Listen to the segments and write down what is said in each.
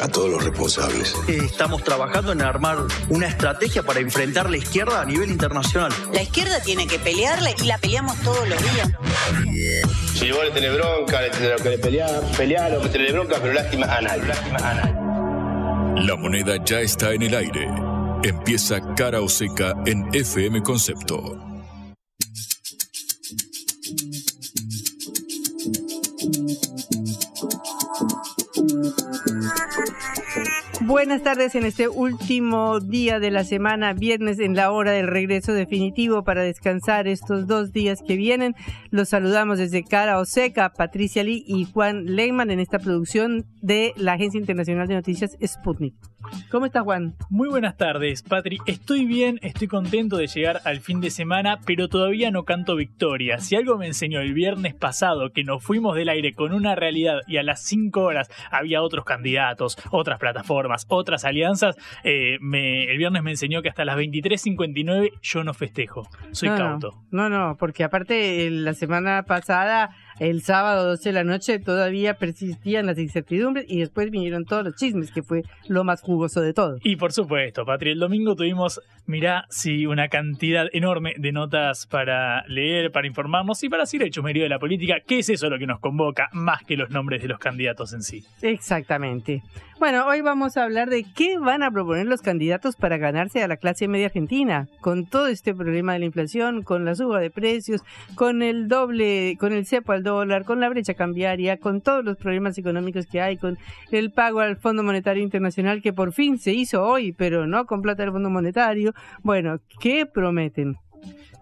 a todos los responsables. Estamos trabajando en armar una estrategia para enfrentar la izquierda a nivel internacional. La izquierda tiene que pelearle y la peleamos todos los días. Si vos le tenés bronca, le tenés que pelear, pelear o que tenés bronca, pero lástima a nadie. Lástima a nadie. La moneda ya está en el aire. Empieza cara o seca en FM Concepto. Buenas tardes en este último día de la semana, viernes en la hora del regreso definitivo para descansar estos dos días que vienen. Los saludamos desde Cara Oseca, Patricia Lee y Juan Leyman en esta producción de la Agencia Internacional de Noticias Sputnik. ¿Cómo estás, Juan? Muy buenas tardes, Patri. Estoy bien, estoy contento de llegar al fin de semana, pero todavía no canto victoria. Si algo me enseñó el viernes pasado que nos fuimos del aire con una realidad y a las 5 horas había otros candidatos, otras plataformas, otras alianzas, eh, el viernes me enseñó que hasta las 23.59 yo no festejo. Soy cauto. No, no, porque aparte la semana pasada el sábado 12 de la noche todavía persistían las incertidumbres y después vinieron todos los chismes, que fue lo más jugoso de todo. Y por supuesto, Patri, el domingo tuvimos, mirá, sí, una cantidad enorme de notas para leer, para informarnos y para hacer el chumerío de la política, ¿Qué es eso lo que nos convoca, más que los nombres de los candidatos en sí. Exactamente. Bueno, hoy vamos a hablar de qué van a proponer los candidatos para ganarse a la clase media argentina, con todo este problema de la inflación, con la suba de precios, con el doble, con el cepo al dólar, con la brecha cambiaria, con todos los problemas económicos que hay, con el pago al Fondo Monetario Internacional que por fin se hizo hoy, pero no con plata del Fondo Monetario. Bueno, ¿qué prometen?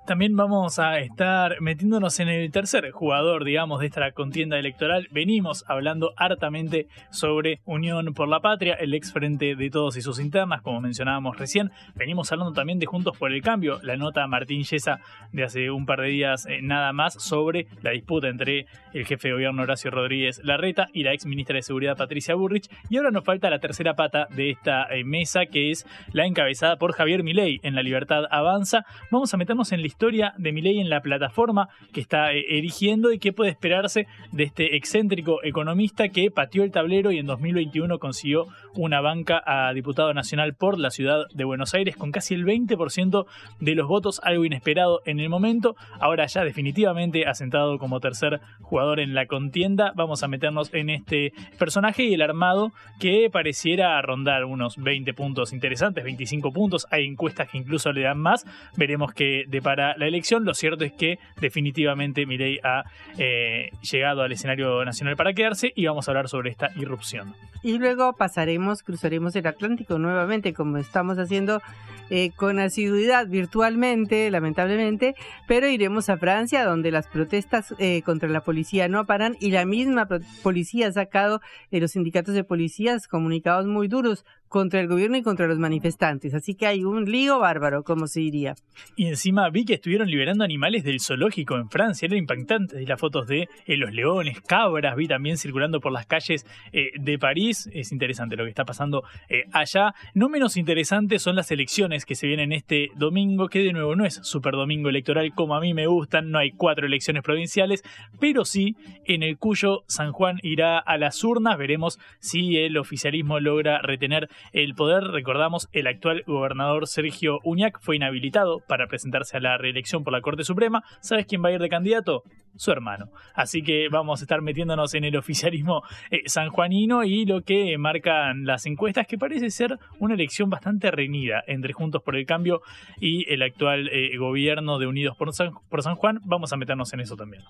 También vamos a estar metiéndonos en el tercer jugador, digamos, de esta contienda electoral. Venimos hablando hartamente sobre Unión por la Patria, el ex frente de todos y sus internas, como mencionábamos recién. Venimos hablando también de Juntos por el Cambio, la nota Martín Yesa de hace un par de días eh, nada más sobre la disputa entre el jefe de gobierno Horacio Rodríguez Larreta y la ex ministra de Seguridad Patricia Burrich. Y ahora nos falta la tercera pata de esta eh, mesa, que es la encabezada por Javier Milei en La Libertad Avanza. Vamos a meternos en la historia de Milei en la plataforma que está eh, erigiendo y qué puede esperarse de este excéntrico economista que pateó el tablero y en 2021 consiguió una banca a diputado nacional por la ciudad de Buenos Aires con casi el 20% de los votos, algo inesperado en el momento. Ahora ya definitivamente asentado como tercer jugador en la contienda, vamos a meternos en este personaje y el armado que pareciera rondar unos 20 puntos interesantes, 25 puntos. Hay encuestas que incluso le dan más. Veremos qué depara la elección. Lo cierto es que definitivamente Milei ha eh, llegado al escenario nacional para quedarse y vamos a hablar sobre esta irrupción. Y luego pasaremos, cruzaremos el Atlántico nuevamente, como estamos haciendo eh, con asiduidad virtualmente, lamentablemente, pero iremos a Francia, donde las protestas eh, contra la policía no paran y la misma policía ha sacado de los sindicatos de policías comunicados muy duros contra el gobierno y contra los manifestantes. Así que hay un lío bárbaro, como se diría. Y encima vi que estuvieron liberando animales del zoológico en Francia. Era impactante las fotos de eh, los leones, cabras. Vi también circulando por las calles eh, de París. Es interesante lo que está pasando eh, allá. No menos interesante son las elecciones que se vienen este domingo, que de nuevo no es super domingo electoral como a mí me gustan. No hay cuatro elecciones provinciales, pero sí en el cuyo San Juan irá a las urnas. Veremos si el oficialismo logra retener el poder. Recordamos, el actual gobernador Sergio Uñac fue inhabilitado para presentarse a la reelección por la Corte Suprema. ¿Sabes quién va a ir de candidato? Su hermano. Así que vamos a estar metiéndonos en el oficialismo eh, sanjuanino y lo que marcan las encuestas, que parece ser una elección bastante reñida entre Juntos por el Cambio y el actual eh, gobierno de Unidos por por San Juan. Vamos a meternos en eso también.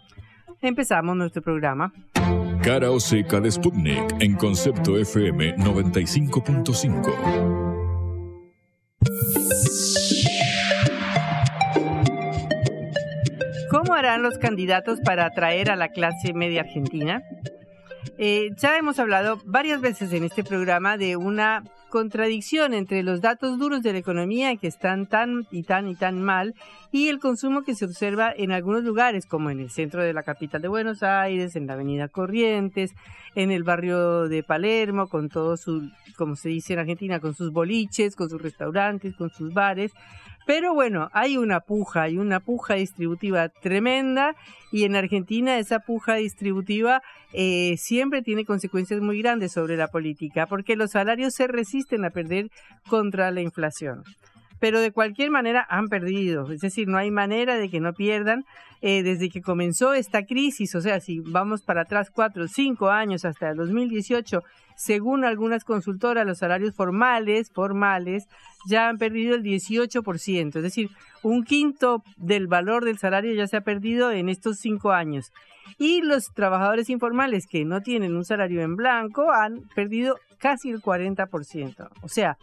Empezamos nuestro programa. Cara o seca de Sputnik en concepto FM 95.5. ¿Cómo harán los candidatos para atraer a la clase media argentina? Eh, ya hemos hablado varias veces en este programa de una contradicción entre los datos duros de la economía que están tan y tan y tan mal y el consumo que se observa en algunos lugares, como en el centro de la capital de Buenos Aires, en la avenida Corrientes, en el barrio de Palermo, con todo su, como se dice en Argentina, con sus boliches, con sus restaurantes, con sus bares. Pero bueno, hay una puja, hay una puja distributiva tremenda y en Argentina esa puja distributiva eh, siempre tiene consecuencias muy grandes sobre la política porque los salarios se resisten a perder contra la inflación pero de cualquier manera han perdido. Es decir, no hay manera de que no pierdan eh, desde que comenzó esta crisis. O sea, si vamos para atrás cuatro o cinco años hasta el 2018, según algunas consultoras, los salarios formales, formales, ya han perdido el 18%. Es decir, un quinto del valor del salario ya se ha perdido en estos cinco años. Y los trabajadores informales que no tienen un salario en blanco han perdido casi el 40%. O sea,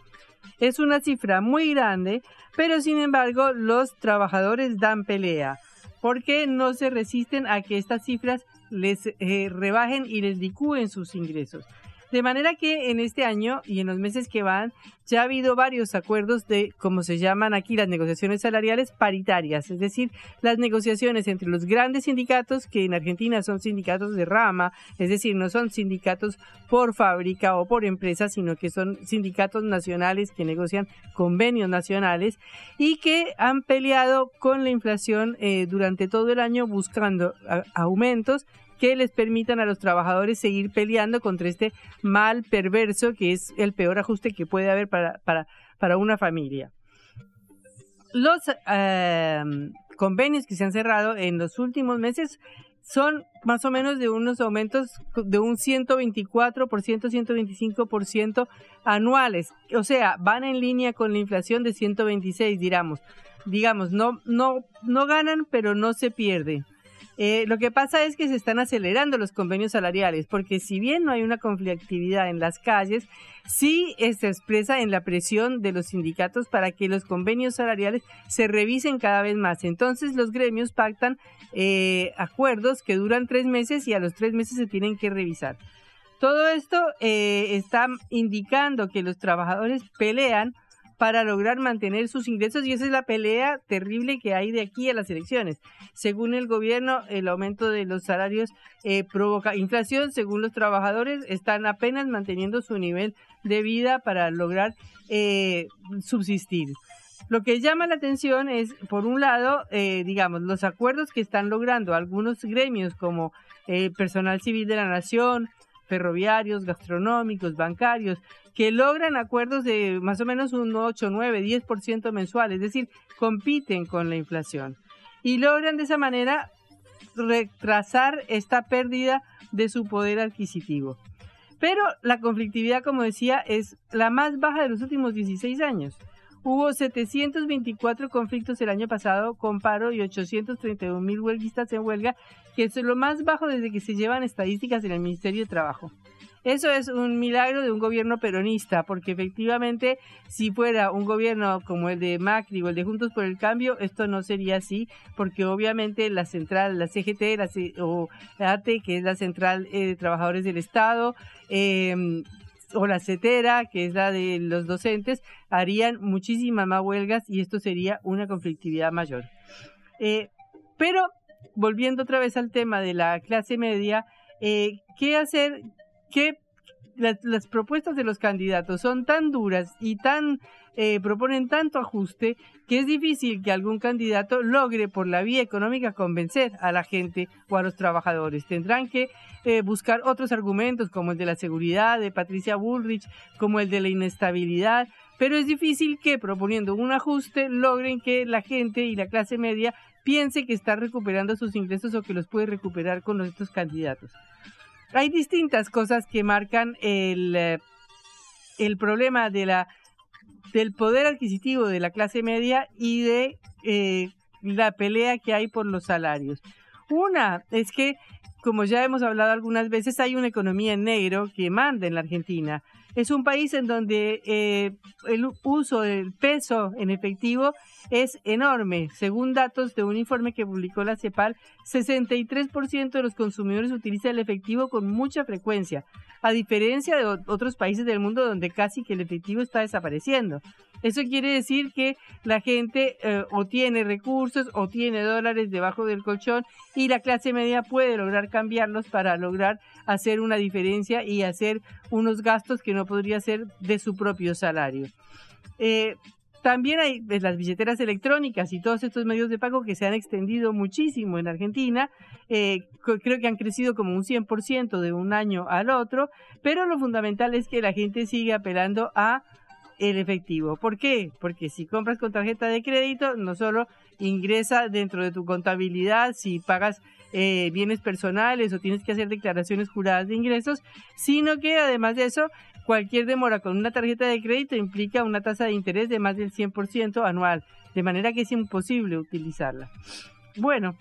es una cifra muy grande, pero sin embargo los trabajadores dan pelea porque no se resisten a que estas cifras les eh, rebajen y les licúen sus ingresos. De manera que en este año y en los meses que van ya ha habido varios acuerdos de, como se llaman aquí, las negociaciones salariales paritarias, es decir, las negociaciones entre los grandes sindicatos, que en Argentina son sindicatos de rama, es decir, no son sindicatos por fábrica o por empresa, sino que son sindicatos nacionales que negocian convenios nacionales y que han peleado con la inflación eh, durante todo el año buscando aumentos que les permitan a los trabajadores seguir peleando contra este mal perverso que es el peor ajuste que puede haber para, para, para una familia. Los em, convenios que se han cerrado en los últimos meses son más o menos de unos aumentos de un 124%, 125% anuales. O sea, van en línea con la inflación de 126, digamos. Digamos, no, no, no ganan, pero no se pierden. Eh, lo que pasa es que se están acelerando los convenios salariales, porque si bien no hay una conflictividad en las calles, sí se expresa en la presión de los sindicatos para que los convenios salariales se revisen cada vez más. Entonces los gremios pactan eh, acuerdos que duran tres meses y a los tres meses se tienen que revisar. Todo esto eh, está indicando que los trabajadores pelean para lograr mantener sus ingresos y esa es la pelea terrible que hay de aquí a las elecciones. Según el gobierno, el aumento de los salarios eh, provoca inflación, según los trabajadores, están apenas manteniendo su nivel de vida para lograr eh, subsistir. Lo que llama la atención es, por un lado, eh, digamos, los acuerdos que están logrando algunos gremios como el personal civil de la nación, ferroviarios, gastronómicos, bancarios, que logran acuerdos de más o menos un 8, 9, 10% mensual, es decir, compiten con la inflación y logran de esa manera retrasar esta pérdida de su poder adquisitivo. Pero la conflictividad, como decía, es la más baja de los últimos 16 años. Hubo 724 conflictos el año pasado con paro y 831 mil huelguistas en huelga, que es lo más bajo desde que se llevan estadísticas en el Ministerio de Trabajo. Eso es un milagro de un gobierno peronista, porque efectivamente si fuera un gobierno como el de Macri o el de Juntos por el Cambio, esto no sería así, porque obviamente la central, la CGT la o ATE, que es la central eh, de trabajadores del Estado, em, o la CETERA, que es la de los docentes, harían muchísimas más huelgas y esto sería una conflictividad mayor. Eh, pero volviendo otra vez al tema de la clase media, eh, ¿qué hacer? que las, propuestas de los candidatos son tan duras y tan eh, proponen tanto ajuste que es difícil que algún candidato logre por la vía económica convencer a la gente o a los trabajadores. Tendrán que eh, buscar otros argumentos como el de la seguridad de Patricia Bullrich, como el de la inestabilidad, pero es difícil que proponiendo un ajuste logren que la gente y la clase media piense que está recuperando sus ingresos o que los puede recuperar con estos candidatos hay distintas cosas que marcan el, eh, el problema de la, del poder adquisitivo de la clase media y de eh, la pelea que hay por los salarios. Una es que, como ya hemos hablado algunas veces, hay una economía en negro que manda en la Argentina. Es un país en donde eh, el uso del peso en efectivo es enorme. Según datos de un informe que publicó la CEPAL, 63% de los consumidores utilizan el efectivo con mucha frecuencia, a diferencia de otros países del mundo donde casi que el efectivo está desapareciendo. Eso quiere decir que la gente eh, o tiene recursos o tiene dólares debajo del colchón y la clase media puede lograr cambiarlos para lograr hacer una diferencia y hacer unos gastos que no podría hacer de su propio salario. Eh, también hay pues, las billeteras electrónicas y todos estos medios de pago que se han extendido muchísimo en Argentina. Eh, creo que han crecido como un 100% de un año al otro, pero lo fundamental es que la gente sigue apelando a el efectivo. ¿Por qué? Porque si compras con tarjeta de crédito, no solo ingresa dentro de tu contabilidad si pagas eh, bienes personales o tienes que hacer declaraciones juradas de ingresos, sino que además de eso, cualquier demora con una tarjeta de crédito implica una tasa de interés de más del 100% anual, de manera que es imposible utilizarla. Bueno,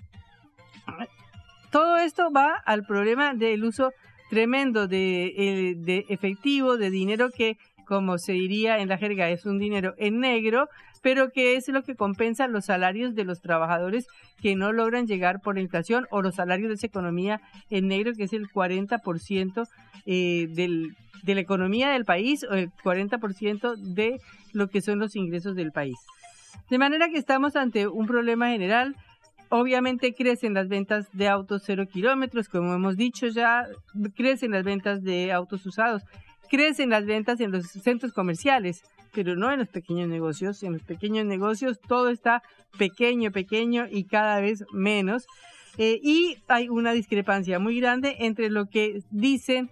todo esto va al problema del uso tremendo de, eh, de efectivo, de dinero que como se diría en la jerga, es un dinero en negro, pero que es lo que compensa los salarios de los trabajadores que no logran llegar por la inflación o los salarios de esa economía en negro, que es el 40% eh, del, de la economía del país o el 40% de lo que son los ingresos del país. De manera que estamos ante un problema general. Obviamente crecen las ventas de autos cero kilómetros, como hemos dicho ya, crecen las ventas de autos usados crecen las ventas en los centros comerciales, pero no en los pequeños negocios. En los pequeños negocios todo está pequeño, pequeño y cada vez menos. Eh, y hay una discrepancia muy grande entre lo que dicen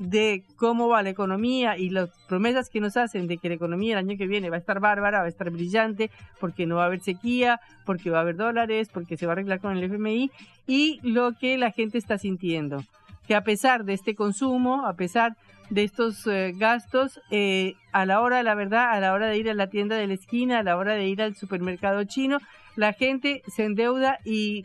de cómo va la economía y las promesas que nos hacen de que la economía el año que viene va a estar bárbara, va a estar brillante, porque no va a haber sequía, porque va a haber dólares, porque se va a arreglar con el FMI, y lo que la gente está sintiendo. Que a pesar de este consumo, a pesar de estos eh, gastos eh, a la hora de la verdad, a la hora de ir a la tienda de la esquina, a la hora de ir al supermercado chino, la gente se endeuda y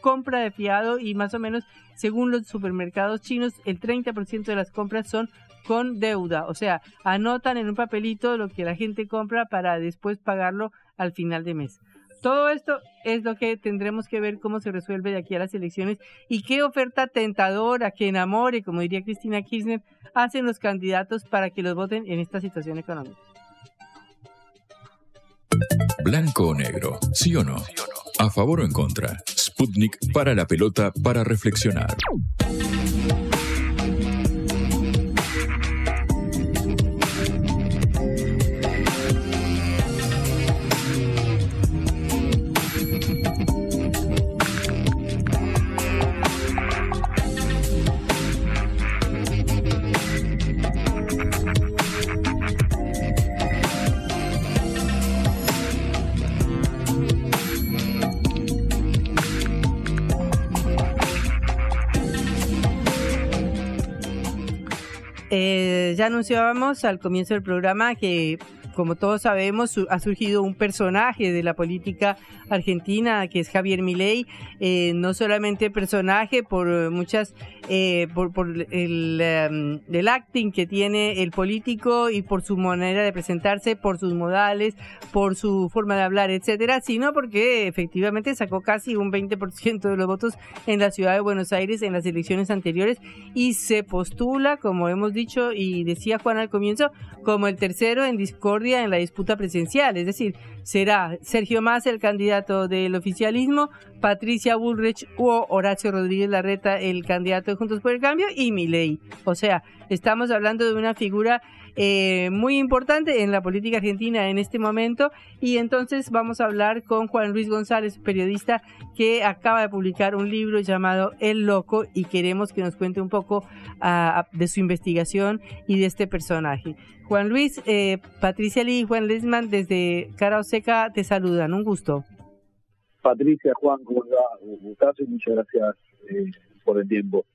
compra de fiado y más o menos según los supermercados chinos el 30% de las compras son con deuda, o sea, anotan en un papelito lo que la gente compra para después pagarlo al final de mes. Todo esto es lo que tendremos que ver cómo se resuelve de aquí a las elecciones y qué oferta tentadora, que enamore, como diría Cristina Kirchner, hacen los candidatos para que los voten en esta situación económica. Blanco o negro, sí o no. A favor o en contra. Sputnik para la pelota para reflexionar. Eh, ya anunciábamos al comienzo del programa que como todos sabemos, ha surgido un personaje de la política argentina que es Javier Milei, eh, no solamente personaje por muchas, eh, por, el, em, el, acting que tiene el político y por su manera de presentarse, por sus modales, por su forma de hablar, etcétera, sino porque efectivamente sacó casi un 20% de los votos en la ciudad de Buenos Aires en las elecciones anteriores y se postula, como hemos dicho y decía Juan al comienzo, como el tercero en discordia en la disputa presidencial, es decir, será Sergio Massa el candidato del oficialismo, Patricia Bullrich o Horacio Rodríguez Larreta el candidato de Juntos por el Cambio y Milei. O sea, estamos hablando de una figura eh, muy importante en la política argentina en este momento y entonces vamos a hablar con Juan Luis González, periodista que acaba de publicar un libro llamado El Loco y queremos que nos cuente un poco ah, de su investigación y de este personaje. Juan Luis, eh, Patricia Lee y Juan Lesman desde Cara Oseca te saludan. Un gusto. Patricia, Juan, ¿cómo va? Un gustazo y muchas gracias eh, por el tiempo.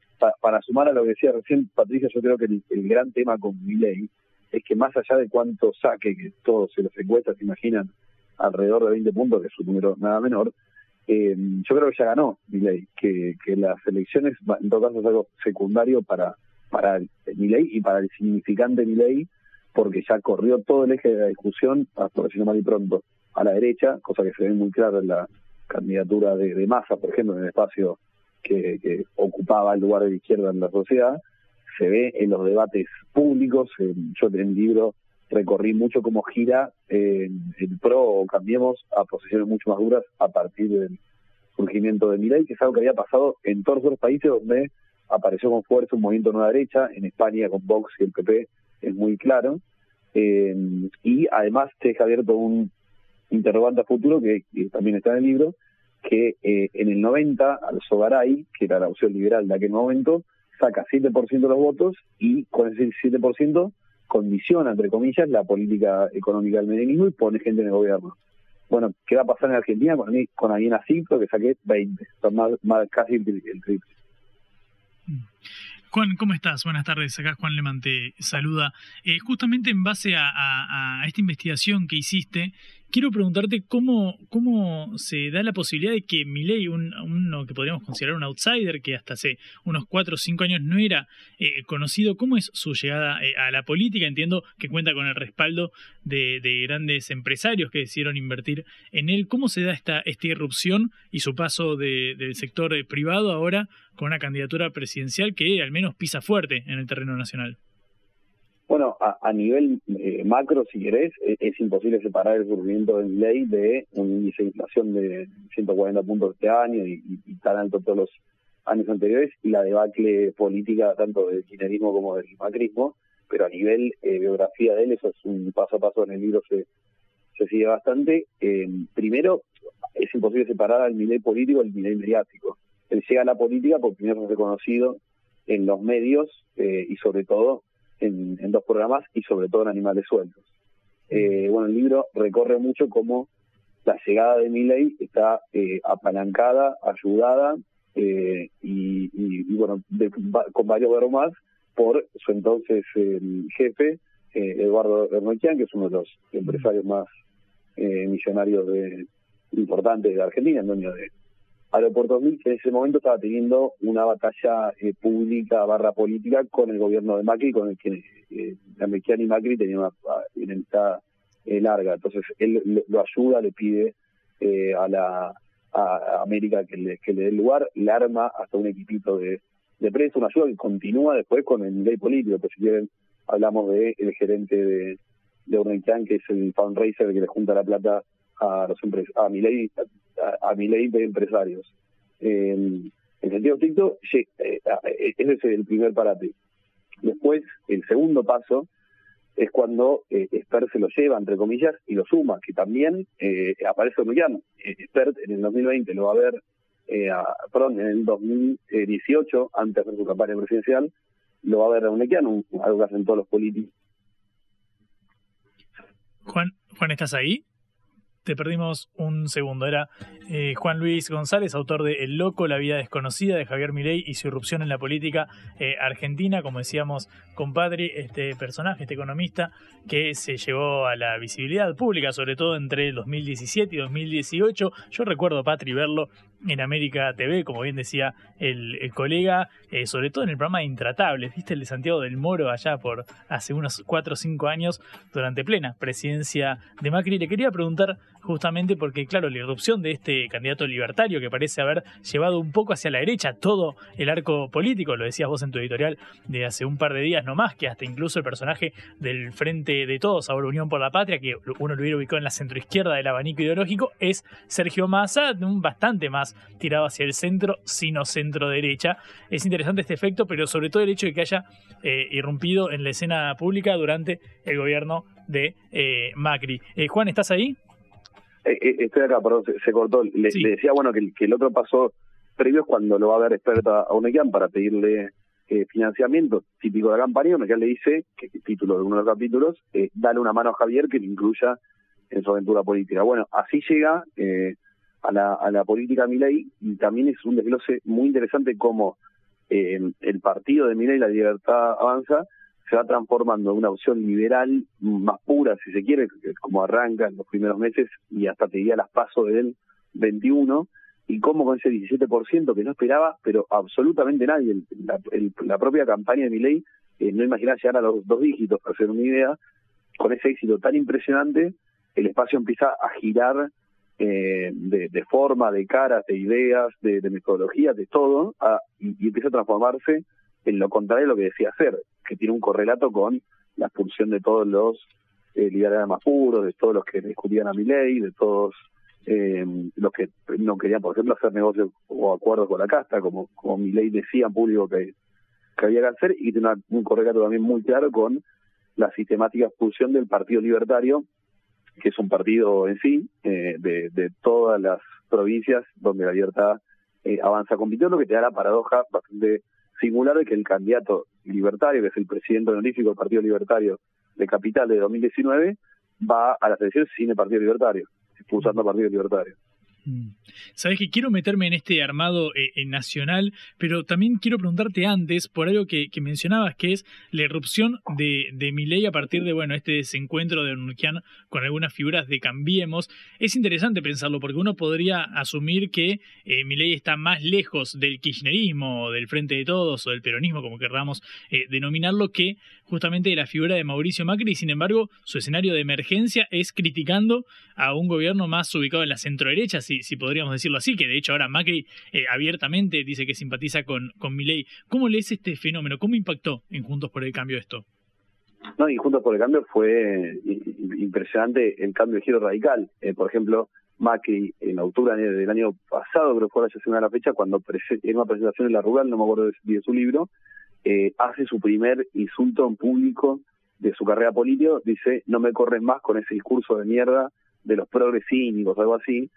para sumar a lo que decía recién Patricia, yo creo que el, gran tema con mi ley es que más allá de cuánto saque, que todos se los encuestas se imaginan alrededor de 20 puntos, que es un número nada menor, eh, yo creo que ya ganó Milei, que, que las elecciones, en todo caso, es algo secundario para, para Milei y para el significante Milei, porque ya corrió todo el eje de la discusión, hasta decirlo mal y pronto, a la derecha, cosa que se ve muy clara en la candidatura de, de por ejemplo, en el espacio que, ocupaba el lugar de la izquierda en la sociedad, se ve en los debates públicos, yo en el libro recorrí mucho cómo gira eh, el PRO o Cambiemos a posiciones mucho más duras a partir del surgimiento de Milei, que es algo que había pasado en todos los países donde apareció con fuerza un movimiento nueva derecha, en España con Vox y el PP es muy claro, eh, y además se deja abierto un interrogante a futuro que, también está en el libro, que eh, en el 90 al Sogaray, que era la opción liberal de aquel momento, saca 7% de los votos y con ese 7% condiciona, entre comillas, la política económica del menemismo y pone gente en el gobierno. Bueno, ¿qué va a pasar en Argentina con, con alguien así? que saqué 20, son más, más casi el, triple. Juan, ¿cómo estás? Buenas tardes. Acá Juan Leman te saluda. Eh, justamente en base a, esta investigación que hiciste, quiero preguntarte cómo, cómo se da la posibilidad de que Milei, un, uno que podríamos considerar un outsider, que hasta hace unos 4 o 5 años no era eh, conocido, ¿cómo es su llegada eh, a la política? Entiendo que cuenta con el respaldo de, grandes empresarios que decidieron invertir en él. ¿Cómo se da esta, esta irrupción y su paso del sector privado ahora con una candidatura presidencial que al menos pisa fuerte en el terreno nacional? Bueno, a, nivel eh, macro, si querés, e, es, imposible separar el surgimiento de ley de un índice de inflación de 140 puntos este año y, tan alto todos los años anteriores y la debacle política tanto del kirchnerismo como del macrismo, pero a nivel eh, biografía de él, eso es un paso a paso en el libro, se, se sigue bastante. Eh, primero, es imposible separar al nivel político del nivel mediático. Él llega a la política por primero reconocido en los medios eh, y sobre todo en, dos programas y sobre todo en Animales Sueltos. Eh, bueno, el libro recorre mucho cómo la llegada de Milley está eh, apalancada, ayudada eh, y, bueno, con varios verbos más por su entonces jefe, Eduardo Hernoquian, que es uno de los empresarios más millonarios de, importantes de Argentina, en dueño de Aeropuertos que en ese momento estaba teniendo una batalla eh, pública barra política con el gobierno de Macri, con el que eh, y Macri tenían una enemistad eh, larga. Entonces él lo ayuda, le pide eh, a la América que le, que dé lugar, le arma hasta un equipito de, de prensa, una ayuda que continúa después con el nivel político. Pues si quieren, hablamos de el gerente de, de que es el fundraiser que le junta la plata a los a Milei, a, a ley de empresarios. en sentido estricto, eh, eh, ese es el primer parate. Después, el segundo paso es cuando eh, se lo lleva, entre comillas, y lo suma, que también eh, aparece Onuquiano. Expert en el 2020 lo va a ver, eh, perdón, en el 2018, antes de su campaña presidencial, lo va a ver a Onuquiano, algo que hacen todos los políticos. Juan, Juan, ¿estás ahí? Te perdimos un segundo. Era eh, Juan Luis González, autor de El Loco, la vida desconocida de Javier Milei y su irrupción en la política eh, argentina. Como decíamos, compadre, este personaje, este economista, que se llevó a la visibilidad pública, sobre todo entre el 2017 y 2018. Yo recuerdo, Patri, verlo en América TV, como bien decía el, colega, eh, sobre todo en el programa de Intratables, viste el de Santiago del Moro allá por hace unos 4 o 5 años, durante plena presidencia de Macri. Le quería preguntar justamente porque, claro, la irrupción de este candidato libertario que parece haber llevado un poco hacia la derecha todo el arco político, lo decías vos en tu editorial de hace un par de días nomás, que hasta incluso el personaje del Frente de Todos, ahora Unión por la Patria, que uno lo hubiera ubicado en la centroizquierda del abanico ideológico, es Sergio Massa, bastante más tirado hacia el centro, sino centro derecha. Es interesante este efecto, pero sobre todo el hecho de que haya eh, irrumpido en la escena pública durante el gobierno de eh, Macri. Eh, Juan, ¿estás ahí? Estoy acá, perdón, se, cortó. Le, decía, bueno, que, el otro paso previo es cuando lo va a ver experta a Unequian para pedirle financiamiento típico de la campaña, Unequian le dice, que es el título de uno de los capítulos, dale una mano a Javier que le incluya en su aventura política. Bueno, así llega eh, a la, a la política Milei y también es un desglose muy interesante como eh, el partido de Milei, la libertad avanza, se va transformando en una opción liberal más pura, si se quiere, como arranca en los primeros meses y hasta te diría las pasos del 21, y cómo con ese 17% que no esperaba, pero absolutamente nadie, la, la propia campaña de Milei eh, no imaginaba llegar a los dos dígitos, para hacer una idea, con ese éxito tan impresionante, el espacio empieza a girar eh, de, forma, de caras, de ideas, de, metodología, de todo, y, empieza a transformarse en lo contrario de lo que decía hacer, que tiene un correlato con la expulsión de todos los eh, líderes más puros, de todos los que discutían a mi ley, de todos eh, los que no querían, por ejemplo, hacer negocios o acuerdos con la casta, como, como mi ley decía en público que, que había que hacer, y tiene un correlato también muy claro con la sistemática expulsión del Partido Libertario, que es un partido en sí, eh, de, todas las provincias donde la libertad eh, avanza. Compitiendo, lo que te da la paradoja bastante singular de que el candidato libertario, que es el presidente honorífico del Partido Libertario de Capital de 2019, va a las elecciones sin el Partido Libertario, expulsando al Partido Libertario. Mm. Sabes que quiero meterme en este armado eh, nacional, pero también quiero preguntarte antes por algo que, mencionabas, que es la irrupción de, de ley a partir de bueno este desencuentro de Urquian con algunas figuras de Cambiemos. Es interesante pensarlo porque uno podría asumir que eh, ley está más lejos del kirchnerismo, del Frente de Todos o del peronismo, como querramos eh, denominarlo, que justamente de la figura de Mauricio Macri. Sin embargo, su escenario de emergencia es criticando a un gobierno más ubicado en la centro derecha, si, si podríamos decirlo así, que de hecho ahora Macri eh, abiertamente dice que simpatiza con, con Milei. ¿Cómo lees este fenómeno? ¿Cómo impactó en Juntos por el Cambio esto? No, y Juntos por el Cambio fue impresionante el cambio de giro radical. Eh, por ejemplo, Macri en octubre del año pasado, creo que fue la la fecha, cuando en una presentación en la rural, no me acuerdo de, su libro, eh, hace su primer insulto en público de su carrera política, dice, no me corres más con ese discurso de mierda de los progresivos o algo así,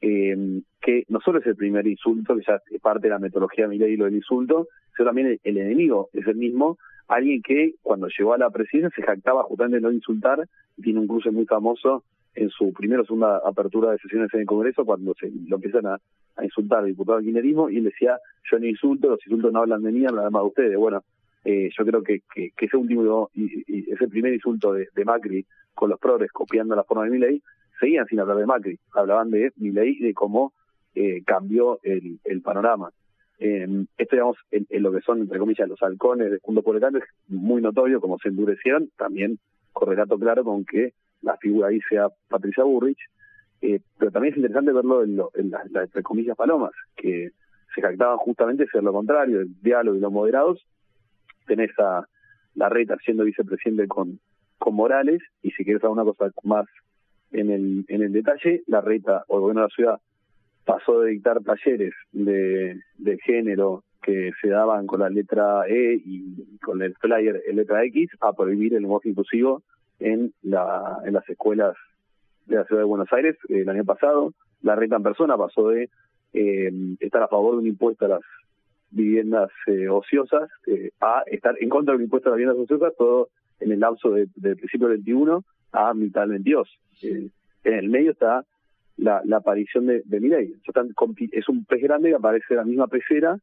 eh, que no solo es el primer insulto, que ya es parte de la metodología de Milei lo del insulto, sino también el, enemigo es el mismo, alguien que cuando llegó a la presidencia se jactaba justamente de no insultar, tiene un cruce muy famoso en su primera o segunda apertura de sesiones en el Congreso, cuando se lo empiezan a, insultar al diputado del kirchnerismo, y él decía, yo no insulto, los insultos no hablan de mí, hablan más de ustedes. Bueno, eh, yo creo que, que, ese último y, ese primer insulto de, Macri con los progres copiando la forma de Milei seguían sin hablar de Macri, hablaban de Milei y de cómo eh, cambió el, panorama. Eh, esto, digamos, en, lo que son, entre comillas, los halcones de Juntos por es muy notorio cómo se endurecieron, también correlato claro con que la figura ahí sea Patricia Burrich, eh, pero también es interesante verlo en, lo, en las, entre comillas, palomas, que se jactaban justamente de ser lo contrario, el diálogo y los moderados. Tenés a la reta siendo vicepresidente con, con Morales, y si quieres alguna cosa más en el, en el detalle, la reta o el gobierno de la ciudad pasó de dictar talleres de, de género que se daban con la letra E y con el flyer en letra X a prohibir el lenguaje inclusivo en, la, en las escuelas de la ciudad de Buenos Aires el año pasado. La reta en persona pasó de eh, estar a favor de un impuesto a las viviendas eh, ociosas eh, a estar en contra de un impuesto a las viviendas ociosas, todo en el lapso del principio del 21 a mitad del 22. Eh, en el medio está la, aparición de, de Milei. Es un pez grande que aparece en la misma pecera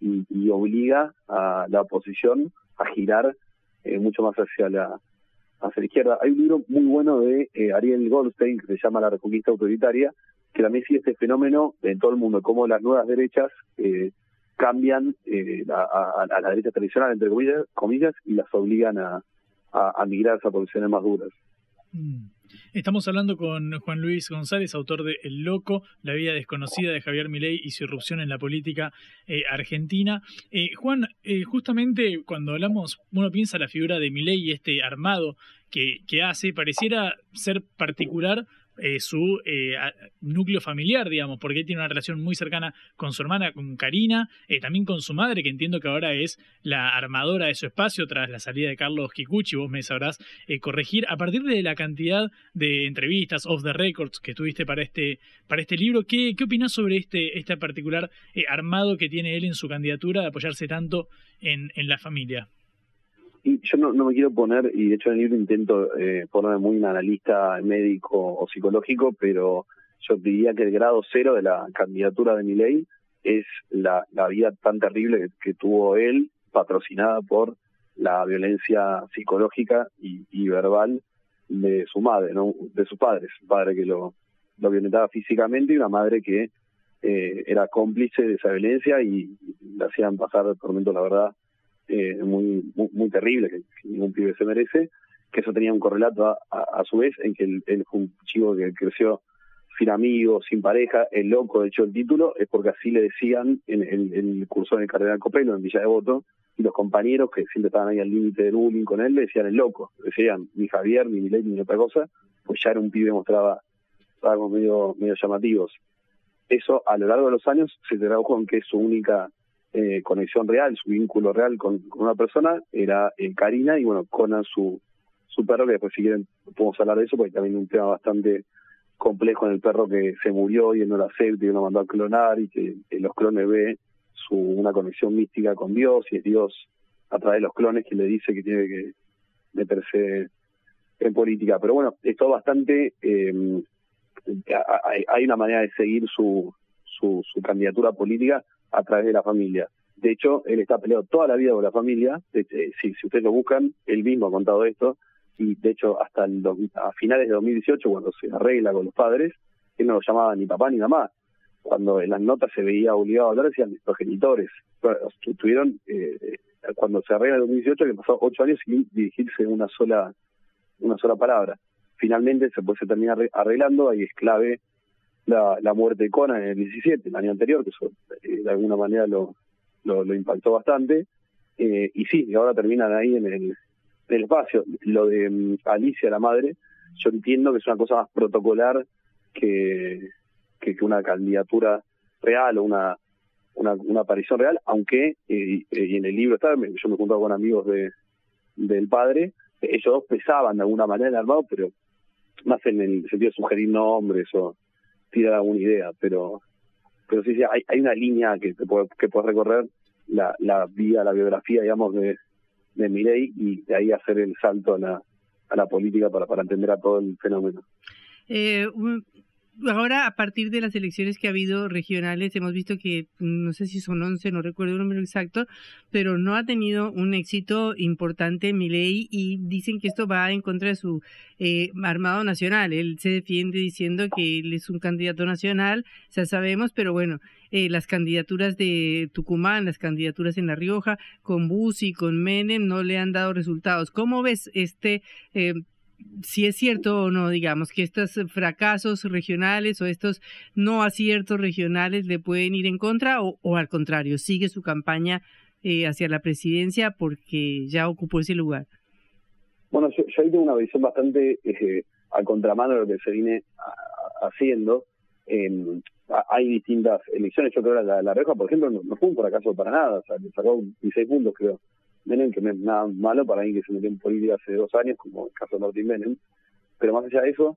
y, obliga a la oposición a girar eh, mucho más hacia la hacia la izquierda. Hay un libro muy bueno de eh, Ariel Goldstein que se llama La Reconquista Autoritaria, que también sigue este fenómeno en todo el mundo, cómo las nuevas derechas cambian a, la derecha tradicional, entre comillas, y las obligan a, a, migrar a posiciones más duras. Mm. Estamos hablando con Juan Luis González, autor de El Loco, la vida desconocida de Javier Milei y su irrupción en la política eh, argentina. Eh, Juan, eh, justamente cuando hablamos, uno piensa la figura de Milei y este armado que, que hace, pareciera ser particular eh, su eh, núcleo familiar, digamos, porque él tiene una relación muy cercana con su hermana, con Karina, eh, también con su madre, que entiendo que ahora es la armadora de su espacio tras la salida de Carlos Kikuchi, vos me sabrás corregir, a partir de la cantidad de entrevistas off the records que tuviste para este, para este libro, ¿qué, qué opinás sobre este, este particular armado que tiene él en su candidatura de apoyarse tanto en, en la familia? Y yo no, me quiero poner, y de hecho en el libro intento eh, ponerme muy analista médico o psicológico, pero yo diría que el grado cero de la candidatura de Milei es la, vida tan terrible que, tuvo él, patrocinada por la violencia psicológica y, y, verbal de su madre, ¿no? de sus padres, un padre que lo, violentaba físicamente y una madre que eh, era cómplice de esa violencia y le hacían pasar tormentos, la verdad, eh, muy, muy, terrible, que, ningún pibe se merece, que eso tenía un correlato a, a, su vez en que él, fue un chico que creció sin amigos, sin pareja, el loco de hecho el título, es porque así le decían en el, curso de Cardenal Copelo, en Villa de Voto, y los compañeros que siempre estaban ahí al límite del bullying con él, le decían el loco, decían ni Javier, ni Miley, ni otra cosa, pues ya era un pibe, mostraba algo medio, medio llamativos. Eso a lo largo de los años se tradujo en que su única eh, conexión real, su vínculo real con, una persona era eh, Karina y bueno, Conan su, su perro, que después si quieren podemos hablar de eso porque también un tema bastante complejo en el perro que se murió y él no lo acepta y uno mandó a clonar y que los clones ve su, una conexión mística con Dios y es Dios a través de los clones que le dice que tiene que meterse en política. Pero bueno, esto bastante... Eh, hay una manera de seguir su, su, su candidatura política a través de la familia. De hecho, él está peleado toda la vida con la familia. si, si ustedes lo buscan, él mismo ha contado esto y de hecho hasta el a finales de 2018 cuando se arregla con los padres él no lo llamaba ni papá ni mamá cuando en las notas se veía obligado a hablar decían los progenitores tuvieron eh, cuando se arregla en 2018 que pasó ocho años sin dirigirse una sola una sola palabra finalmente se puede terminar arreglando ahí es clave la, la muerte de Conan en el 17 el año anterior que eso eh, de alguna manera lo, lo, impactó bastante eh, y sí ahora terminan ahí en el espacio. Lo de mm, Alicia, la madre, yo entiendo que es una cosa más protocolar que, que, una candidatura real o una, una, una aparición real, aunque, y en el libro está, yo me he juntado con amigos de del padre, ellos dos pesaban de alguna manera el armado, pero más en el sentido de sugerir nombres o tirar alguna idea, pero pero sí, sí hay, hay una línea que, te puede, que puede recorrer la, la vía, la biografía, digamos, de, de ley y de ahí hacer el salto a la, a la política para, para entender a todo el fenómeno. Eh, ahora, a partir de las elecciones que ha habido regionales, hemos visto que, no sé si son 11, no recuerdo el número exacto, pero no ha tenido un éxito importante en ley y dicen que esto va en contra de su eh, armado nacional. Él se defiende diciendo que él es un candidato nacional, ya sabemos, pero bueno, eh, las candidaturas de Tucumán, las candidaturas en La Rioja, con Bussi, con Menem, no le han dado resultados. ¿Cómo ves este... Eh, si es cierto o no, digamos, que estos fracasos regionales o estos no aciertos regionales le pueden ir en contra o, al contrario, sigue su campaña eh, hacia la presidencia porque ya ocupó ese lugar. Bueno, yo, yo ahí tengo una visión bastante eh, al contramano de lo que se viene haciendo. Eh, hay distintas elecciones, yo creo que la, la Reja, por ejemplo, no, fue un fracaso para nada, o sea, le sacó 16 puntos, creo. Menem, que no es nada malo para mí que se metió en política hace dos años, como el caso de Martín Menem. Pero más allá de eso,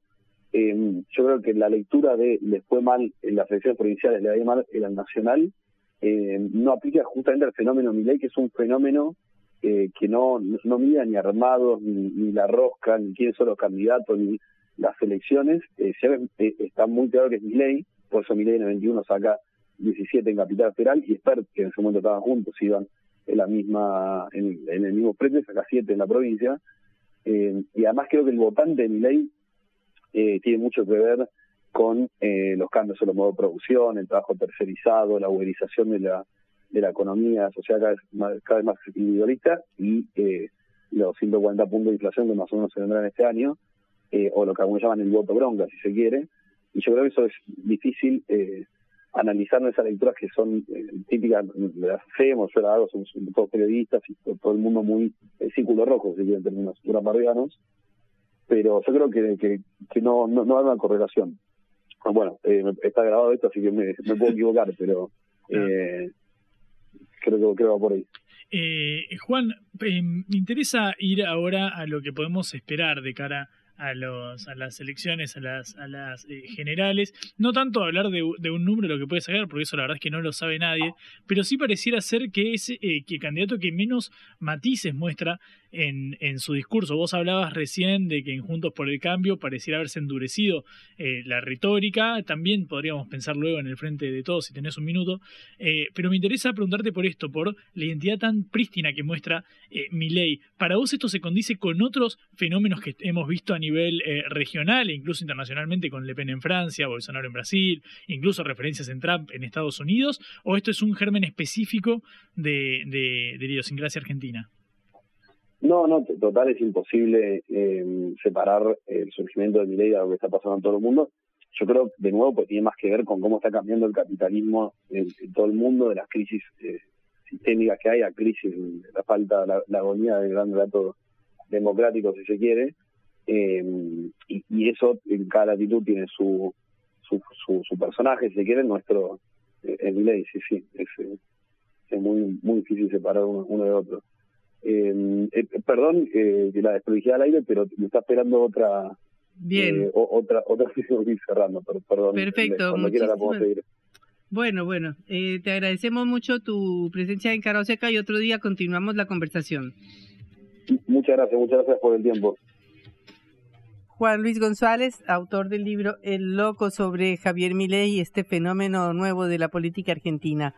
eh, yo creo que la lectura de le fue mal en las elecciones provinciales, le va mal en la nacional, eh, no aplica justamente al fenómeno Milei, que es un fenómeno eh, que no, no mira ni armados, ni, ni, la rosca, ni quiénes son los candidatos, ni las elecciones. Eh, está muy claro que es Milei, por eso Milei en el 21 saca 17 en Capital Federal y Spert, que en ese momento estaban juntos, iban en la misma en, el mismo premio, saca 7 en la provincia. Eh, y además creo que el votante de Milei eh, tiene mucho que ver con eh, los cambios en los modos de producción, el trabajo tercerizado, la uberización de la, de la economía social cada vez más, cada vez más individualista y eh, los 140 puntos de inflación que más o menos se vendrán este año, eh, o lo que algunos llaman el voto bronca, si se quiere. Y yo creo que eso es difícil eh, analizar esas lecturas que son eh, típicas de la hacemos, yo la hago, somos todos periodistas y todo, el mundo muy el círculo rojo, si quieren términos barrianos, pero yo creo que, que, que no, no, no hay una correlación. Bueno, eh, está grabado esto, así que me, me puedo equivocar, pero eh, creo, que va por ahí. Eh, Juan, me interesa ir ahora a lo que podemos esperar de cara a, los, a las elecciones, a las, a las eh, generales. No tanto hablar de, un número lo que puede sacar, porque eso la verdad es que no lo sabe nadie, pero sí pareciera ser que es eh, que el candidato que menos matices muestra en, su discurso. Vos hablabas recién de que en Juntos por el Cambio pareciera haberse endurecido eh, la retórica, también podríamos pensar luego en el frente de todos si tenés un minuto, eh, pero me interesa preguntarte por esto, por la identidad tan prístina que muestra eh, Milei. ¿Para vos esto se condice con otros fenómenos que hemos visto a nivel eh, regional e incluso internacionalmente con Le Pen en Francia, Bolsonaro en Brasil, incluso referencias en Trump en Estados Unidos? ¿O esto es un germen específico de, de, de la idiosincrasia argentina? No, no, total es imposible eh, separar el surgimiento de Milei de lo que está pasando en todo el mundo. Yo creo, de nuevo, pues tiene más que ver con cómo está cambiando el capitalismo en, todo el mundo, de las crisis eh, sistémicas que hay, a crisis, la falta, la, agonía del gran relato democrático, si se quiere, eh, y, eso en cada latitud tiene su, su, su, su personaje, si se quiere, nuestro, eh, el Milei, sí, sí, es, es muy, muy difícil separar uno, uno de otro. Eh, eh, perdón eh, que la desprolijé al aire, pero me está esperando otra. Bien. Eh, otra, otra voy cerrando, pero, perdón. Perfecto. Cuando quiera la puedo seguir. Bueno, bueno, eh, te agradecemos mucho tu presencia en Caro Seca y otro día continuamos la conversación. Muchas gracias, muchas gracias por el tiempo. Juan Luis González, autor del libro El Loco sobre Javier Milei y este fenómeno nuevo de la política argentina.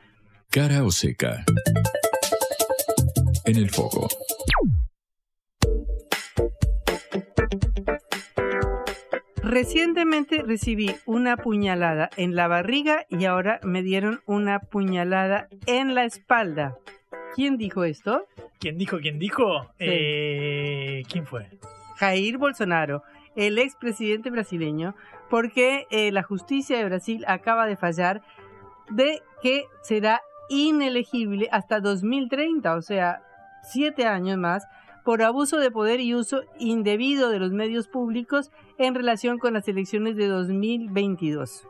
Cara o seca en el foco. Recientemente recibí una puñalada en la barriga y ahora me dieron una puñalada en la espalda. ¿Quién dijo esto? ¿Quién dijo? ¿Quién dijo? Sí. Eh, ¿Quién fue? Jair Bolsonaro, el expresidente brasileño, porque eh, la justicia de Brasil acaba de fallar de que será inelegible hasta 2030, o sea, siete años más, por abuso de poder y uso indebido de los medios públicos en relación con las elecciones de 2022.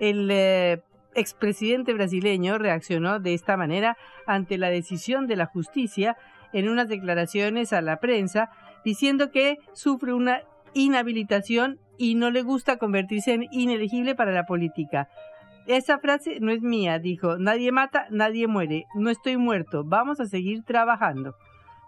El eh, expresidente brasileño reaccionó de esta manera ante la decisión de la justicia en unas declaraciones a la prensa diciendo que sufre una inhabilitación y no le gusta convertirse en inelegible para la política. Esa frase no es mía, dijo, nadie mata, nadie muere, no estoy muerto, vamos a seguir trabajando.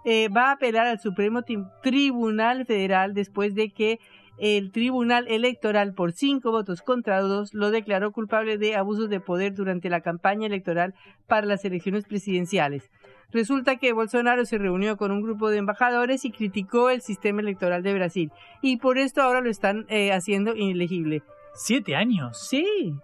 Eh, va a apelar al Supremo Tribunal Federal después de que el Tribunal Electoral por cinco votos contra dos lo declaró culpable de abusos de poder durante la campaña electoral para las elecciones presidenciales. Resulta que Bolsonaro se reunió con un grupo de embajadores y criticó el sistema electoral de Brasil y por esto ahora lo están eh, haciendo inelegible. ¿Siete años? Sí,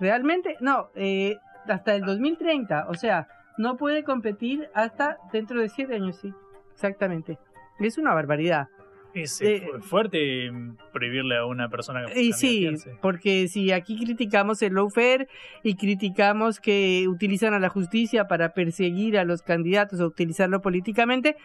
realmente, no, eh, hasta el 2030, o sea, no puede competir hasta dentro de siete años, sí, exactamente. Es una barbaridad. Es eh, fuerte prohibirle a una persona que Y sí, porque si aquí criticamos el lawfare y criticamos que utilizan a la justicia para perseguir a los candidatos o utilizarlo políticamente,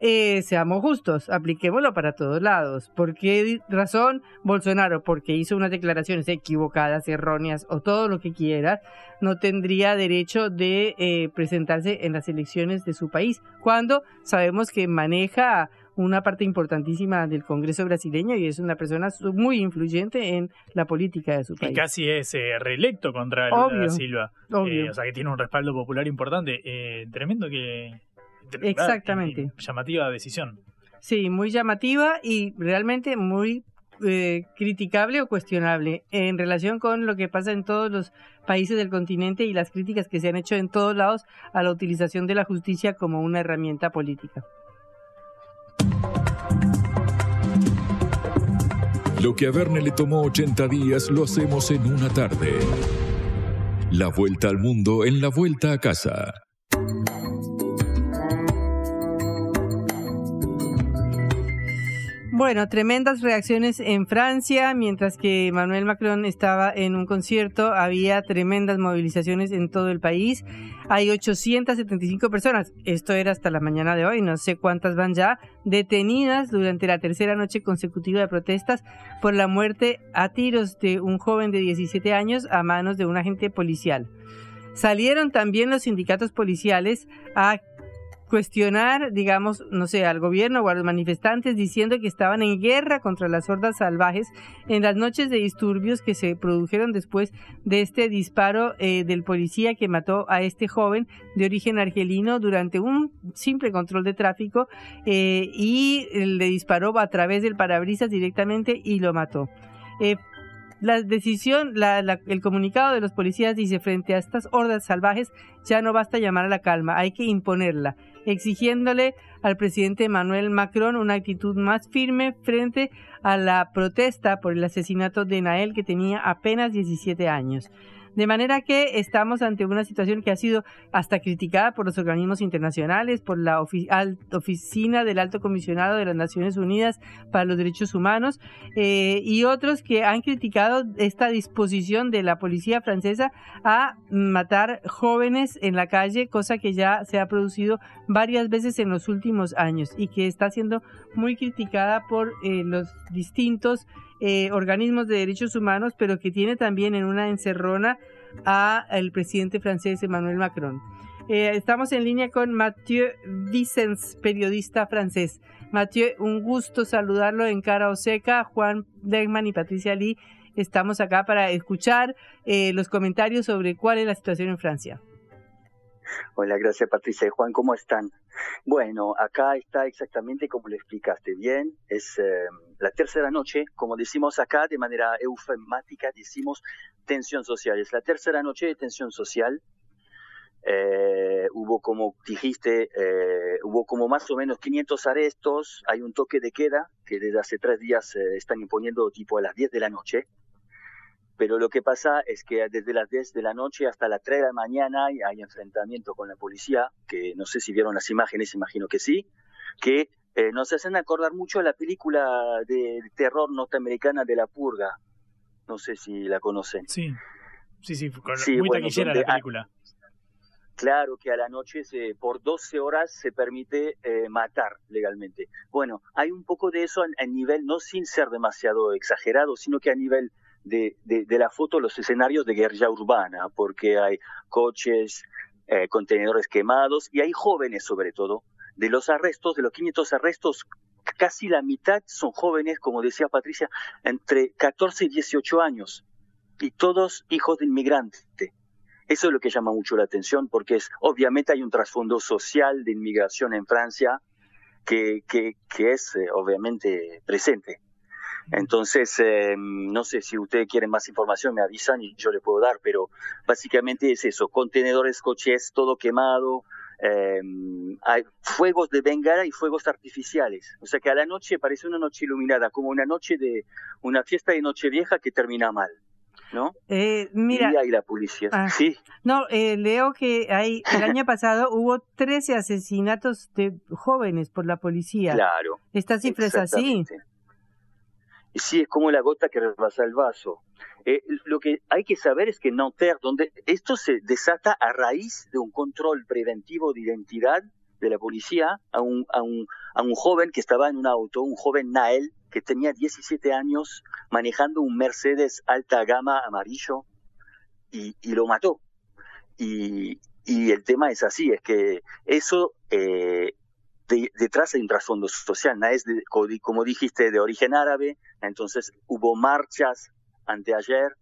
eh, seamos justos, apliquémoslo para todos lados. ¿Por qué razón Bolsonaro? Porque hizo unas declaraciones equivocadas, erróneas o todo lo que quiera, no tendría derecho de eh, presentarse en las elecciones de su país, cuando sabemos que maneja una parte importantísima del Congreso brasileño y es una persona muy influyente en la política de su país. Y casi es eh, reelecto contra Lula obvio, da Silva. Obvio. Eh, o sea que tiene un respaldo popular importante. Eh, tremendo que... Exactamente. Llamativa decisión. Sí, muy llamativa y realmente muy eh, criticable o cuestionable en relación con lo que pasa en todos los países del continente y las críticas que se han hecho en todos lados a la utilización de la justicia como una herramienta política. Lo que a Verne le tomó 80 días lo hacemos en una tarde. La vuelta al mundo en la vuelta a casa. Bueno, tremendas reacciones en Francia, mientras que Emmanuel Macron estaba en un concierto, había tremendas movilizaciones en todo el país. Hay 875 personas, esto era hasta la mañana de hoy, no sé cuántas van ya, detenidas durante la tercera noche consecutiva de protestas por la muerte a tiros de un joven de 17 años a manos de un agente policial. Salieron también los sindicatos policiales a cuestionar, digamos, no sé, al gobierno o a los manifestantes diciendo que estaban en guerra contra las hordas salvajes en las noches de disturbios que se produjeron después de este disparo eh, del policía que mató a este joven de origen argelino durante un simple control de tráfico eh, y le disparó a través del parabrisas directamente y lo mató. Eh, la decisión, el comunicado de los policías dice, frente a estas hordas salvajes, ya no basta llamar a la calma, hay que imponerla, exigiéndole al presidente Emmanuel Macron una actitud más firme frente a la protesta por el asesinato de Nael, que tenía apenas 17 años. De manera que estamos ante una situación que ha sido hasta criticada por los organismos internacionales, por la Oficina del Alto Comisionado de las Naciones Unidas para los Derechos Humanos eh, y otros que han criticado esta disposición de la policía francesa a matar jóvenes en la calle, cosa que ya se ha producido varias veces en los últimos años y que está siendo muy criticada por eh, los distintos eh, organismos de derechos humanos, pero que tiene también en una encerrona a el presidente francés Emmanuel Macron. Eh, estamos en línea con Mathieu Vicens, periodista francés. Mathieu, un gusto saludarlo en cara o seca. Juan Degman y Patricia Lee, estamos acá para escuchar eh, los comentarios sobre cuál es la situación en Francia. Hola, gracias Patricia y Juan, ¿cómo están? Bueno, acá está exactamente como lo explicaste bien, es eh, la tercera noche, como decimos acá de manera eufemática, decimos tensión social, es la tercera noche de tensión social. Eh, hubo como dijiste, eh, hubo como más o menos 500 arrestos, hay un toque de queda que desde hace tres días están imponiendo tipo a las 10 de la noche pero lo que pasa es que desde las 10 de la noche hasta las 3 de la mañana hay, enfrentamiento con la policía, que no sé si vieron las imágenes, imagino que sí, que eh, nos hacen acordar mucho a la película de terror norteamericana de La Purga. No sé si la conocen. Sí, sí, sí, muy taquillera la película. Claro que a la noche se, por 12 horas se permite eh, matar legalmente. Bueno, hay un poco de eso a, nivel, no sin ser demasiado exagerado, sino que a nivel de, de, la foto los escenarios de guerrilla urbana, porque hay coches, eh, contenedores quemados y hay jóvenes sobre todo. De los arrestos, de los 500 arrestos, casi la mitad son jóvenes, como decía Patricia, entre 14 y 18 años, y todos hijos de inmigrantes. Eso es lo que llama mucho la atención, porque es, obviamente hay un trasfondo social de inmigración en Francia que, que, que es eh, obviamente presente. Entonces, eh, no sé si ustedes quieren más información, me avisan y yo le puedo dar, pero básicamente es eso, contenedores, coches, todo quemado, eh, hay fuegos de bengala y fuegos artificiales. O sea que a la noche parece una noche iluminada, como una noche de una fiesta de Nochevieja que termina mal. ¿No? Eh, mira. Y ahí la policía. Ah, sí. No, eh, leo que hay, el año pasado hubo 13 asesinatos de jóvenes por la policía. Claro. ¿Esta cifra es así? Sí es como la gota que rebasa el vaso. Eh, lo que hay que saber es que Nanterre, donde esto se desata a raíz de un control preventivo de identidad de la policía a un, a un, a un joven que estaba en un auto, un joven Nael, que tenía 17 años manejando un Mercedes alta gama amarillo y, y lo mató. Y, y el tema es así, es que eso eh, detrás hay un trasfondo social, ¿no? es como dijiste de origen árabe, entonces hubo marchas anteayer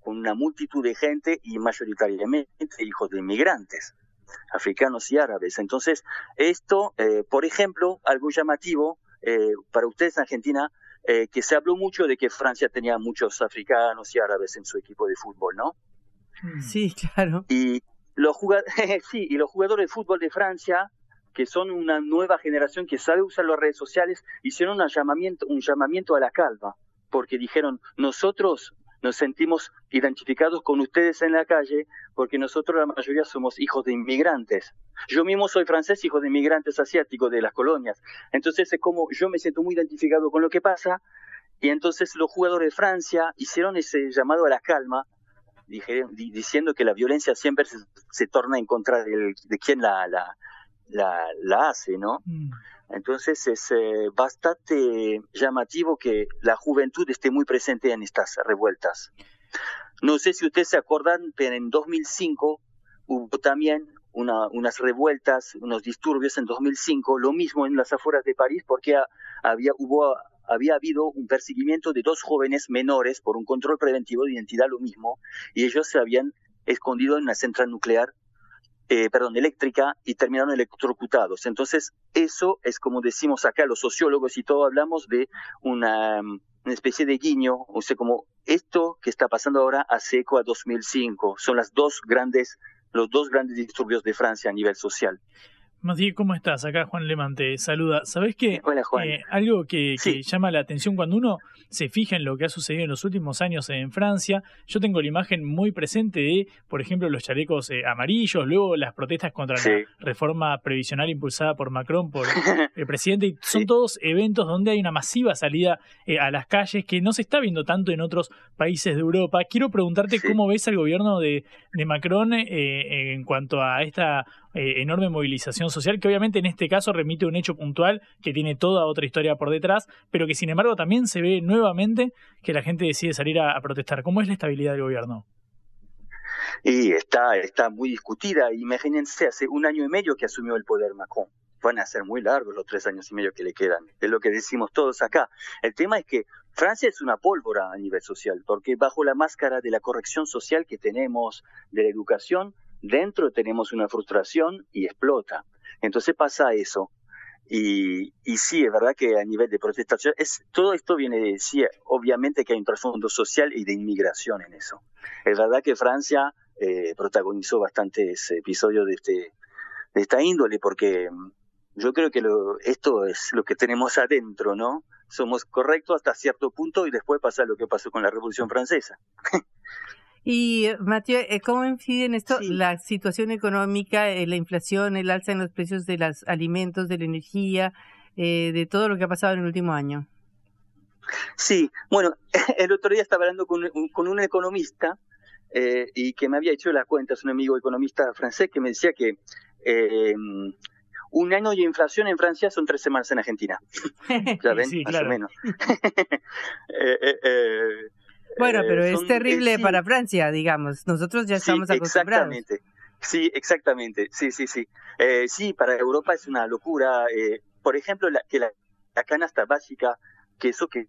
con una multitud de gente y mayoritariamente hijos de inmigrantes, africanos y árabes. Entonces, esto, eh, por ejemplo, algo llamativo eh, para ustedes en Argentina, eh, que se habló mucho de que Francia tenía muchos africanos y árabes en su equipo de fútbol, ¿no? Sí, claro. Y los, sí, y los jugadores de fútbol de Francia que son una nueva generación que sabe usar las redes sociales, hicieron un llamamiento, a la calma, porque dijeron, nosotros nos sentimos identificados con ustedes en la calle porque nosotros la mayoría somos hijos de inmigrantes. Yo mismo soy francés, hijo de inmigrantes asiáticos de las colonias. Entonces es como yo me siento muy identificado con lo que pasa y entonces los jugadores de Francia hicieron ese llamado a la calma diciendo que la violencia siempre se, torna en contra de, quien la, la, la hace, ¿no? Mm. Entonces es eh, bastante llamativo que la juventud esté muy presente en estas revueltas. No sé si ustedes se acuerdan, pero en 2005 hubo también unas revueltas, unos disturbios en 2005, lo mismo en las afueras de París, porque había, hubo, había habido un perseguimiento de dos jóvenes menores por un control preventivo de identidad, lo mismo, y ellos se habían escondido en una central nuclear, eh, perdón, eléctrica, y terminaron electrocutados. Entonces, eso es como decimos acá los sociólogos y todo, hablamos de una, una especie de guiño, o sea, como esto que está pasando ahora hace eco a 2005. Son las dos grandes los dos grandes disturbios de Francia a nivel social. Matías, ¿cómo estás? Acá Juan Leman te saluda. ¿Sabés qué? Hola, Juan. Eh, algo que, llama la atención cuando uno se fija en lo que ha sucedido en los últimos años en Francia, yo tengo la imagen muy presente de, por ejemplo, los chalecos eh, amarillos, luego las protestas contra la reforma previsional impulsada por Macron, por el presidente, y son todos eventos donde hay una masiva salida eh, a las calles que no se está viendo tanto en otros países de Europa. Quiero preguntarte cómo ves al gobierno de, de Macron en cuanto a esta enorme movilización social, que obviamente en este caso remite a un hecho puntual que tiene toda otra historia por detrás, pero que sin embargo también se ve nuevamente que la gente decide salir a, protestar. ¿Cómo es la estabilidad del gobierno? Y está, está muy discutida. Imagínense, hace un año y medio que asumió el poder Macron. Van a ser muy largos los tres años y medio que le quedan. Es lo que decimos todos acá. El tema es que Francia es una pólvora a nivel social, porque bajo la máscara de la corrección social que tenemos, de la educación, dentro tenemos una frustración y explota. Entonces pasa eso. Y, y sí, es verdad que a nivel de protestación, es, todo esto viene de, sí, obviamente que hay un trasfondo social y de inmigración en eso. Es verdad que Francia eh, protagonizó bastantes episodios de, este, de esta índole, porque mm, yo creo que lo, esto es lo que tenemos adentro, ¿no? Somos correctos hasta cierto punto y después pasa lo que pasó con la Revolución Francesa. Y, Mateo, eh, ¿cómo incide en esto la situación económica, eh, la inflación, el alza en los precios de los alimentos, de la energía, eh, de todo lo que ha pasado en el último año? Sí, bueno, el otro día estaba hablando con, un economista y que me había hecho las cuentas, un amigo economista francés que me decía que un año de inflación en Francia son tres semanas en Argentina. ¿Ya ven? Más o menos. Bueno, pero es terrible para Francia, digamos. Nosotros ya estamos acostumbrados. Exactamente. Sí, exactamente. Sí, sí, sí. Eh, sí, para Europa es una locura. Eh, por ejemplo, la, que la, canasta básica, que eso que,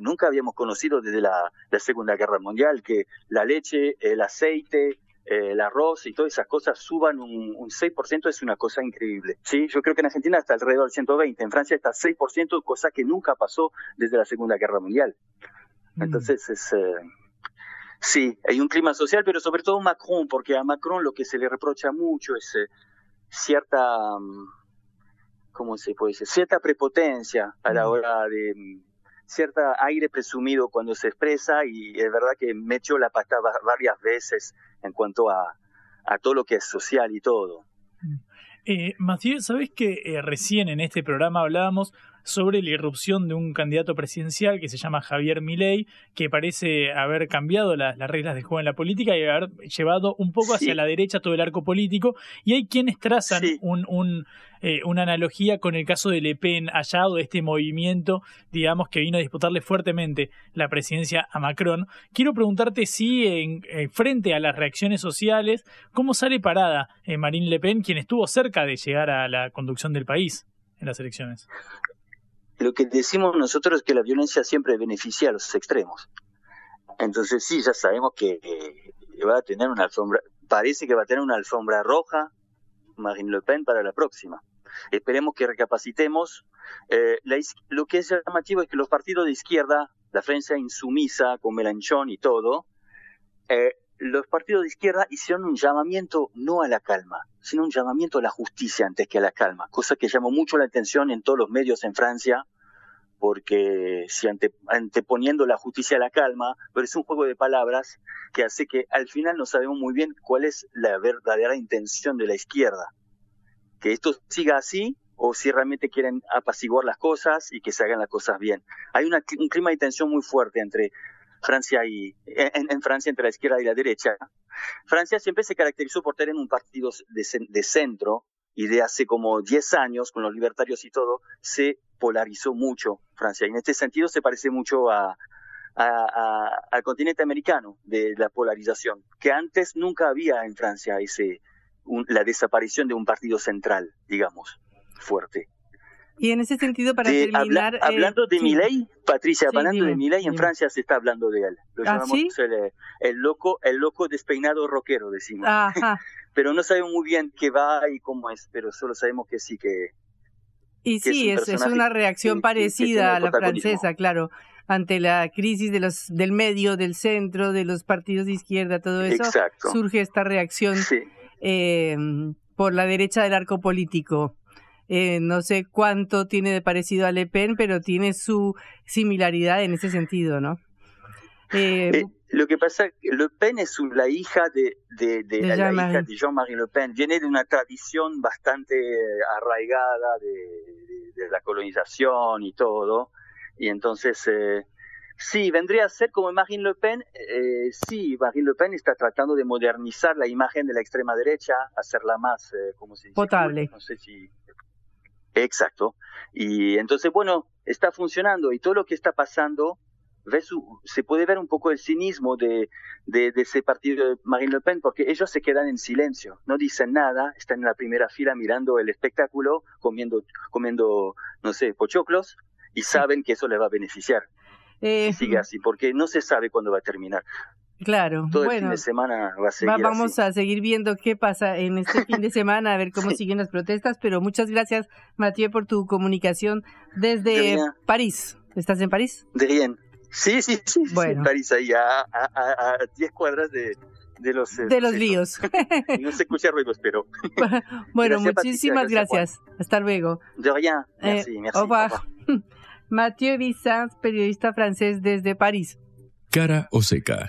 nunca habíamos conocido desde la, Segunda Guerra Mundial, que la leche, el aceite, eh, el arroz y todas esas cosas suban un, un 6% es una cosa increíble. Sí, yo creo que en Argentina está alrededor del 120, en Francia está 6%, cosa que nunca pasó desde la Segunda Guerra Mundial. Mm. Entonces es... Eh, sí, hay un clima social, pero sobre todo Macron, porque a Macron lo que se le reprocha mucho es eh, cierta, mm, ¿cómo se puede decir? Cierta prepotencia a la mm. hora de cierta aire presumido cuando se expresa y es verdad que me echó la pata varias veces en cuanto a, a todo lo que es social y todo. Eh, Mathieu, ¿sabes que eh, recién en este programa hablábamos sobre la irrupción de un candidato presidencial que se llama Javier Milei, que parece haber cambiado las reglas de juego en la política y haber llevado un poco hacia la derecha todo el arco político. Y hay quienes trazan un, eh, una analogía con el caso de Le Pen, allá de este movimiento, digamos, que vino a disputarle fuertemente la presidencia a Macron. Quiero preguntarte si, en, eh, frente a las reacciones sociales, ¿cómo sale parada eh, Marine Le Pen, quien estuvo cerca de llegar a la conducción del país en las elecciones? Lo que decimos nosotros es que la violencia siempre beneficia a los extremos. Entonces sí, ya sabemos que va a tener una alfombra, parece que va a tener una alfombra roja Marine Le Pen para la próxima. Esperemos que recapacitemos. Eh, lo que es llamativo es que los partidos de izquierda, la Francia insumisa con Mélenchon y todo, eh, los partidos de izquierda hicieron un llamamiento no a la calma, sino un llamamiento a la justicia antes que a la calma, cosa que llamó mucho la atención en todos los medios en Francia, porque si anteponiendo la justicia a la calma, pero es un juego de palabras que hace que al final no sabemos muy bien cuál es la verdadera intención de la izquierda. Que esto siga así o si realmente quieren apaciguar las cosas y que se hagan las cosas bien. Hay un clima de tensión muy fuerte entre Francia y en, Francia entre la izquierda y la derecha. Francia siempre se caracterizó por tener un partido de, centro y de hace como 10 años, con los libertarios y todo, se polarizó mucho Francia. Y en este sentido se parece mucho a, al continente americano de la polarización, que antes nunca había en Francia ese, la desaparición de un partido central, digamos, fuerte. Y en ese sentido, para terminar... Eh, hablando de Milei, Patricia, hablando de Milei, en Francia se está hablando de él. Lo ¿Ah, llamamos el, loco, el loco despeinado rockero, decimos. pero no sabemos muy bien qué va y cómo es, pero solo sabemos que sí que... Y sí, es, es, una reacción parecida a la francesa, claro ante la crisis de los del medio, del centro, de los partidos de izquierda, todo eso, surge esta reacción eh, por la derecha del arco político. Eh, no sé cuánto tiene de parecido a Le Pen, pero tiene su similaridad en ese sentido, ¿no? Eh, lo que pasa, Le Pen es la hija de, de, la, hija de Jean-Marie Le Pen. Viene de una tradición bastante arraigada de, de la colonización y todo. Y entonces, eh, sí, vendría a ser como Marine Le Pen. Eh, sí, Marine Le Pen está tratando de modernizar la imagen de la extrema derecha, hacerla más, eh, ¿cómo se dice? Potable. No sé si. Exacto. Y entonces, bueno, está funcionando y todo lo que está pasando, se puede ver un poco el cinismo de, de, de, ese partido de Marine Le Pen, porque ellos se quedan en silencio, no dicen nada, están en la primera fila mirando el espectáculo, comiendo, comiendo no sé, pochoclos, y saben que eso les va a beneficiar. Eh, sigue así, porque no se sabe cuándo va a terminar. Claro, Todo bueno, el fin de semana va a seguir. vamos a seguir viendo qué pasa en este fin de semana, a ver cómo siguen las protestas, pero muchas gracias, Mathieu, por tu comunicación desde París. ¿Estás en París? De bien. Sí, sí, sí, bueno. en París, ahí a 10 cuadras de, de los, de los líos. no se escucha ruidos, pero. bueno, muchísimas gracias. Hasta luego. De rien. Merci, eh, merci. Au revoir. Mathieu Vissans, periodista francés desde París. Cara o seca.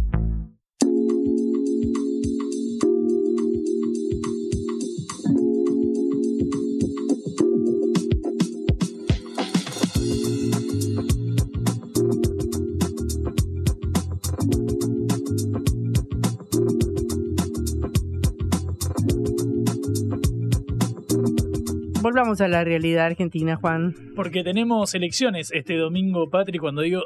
Volvamos a la realidad argentina, Juan. Porque tenemos elecciones este domingo, Patri. Cuando digo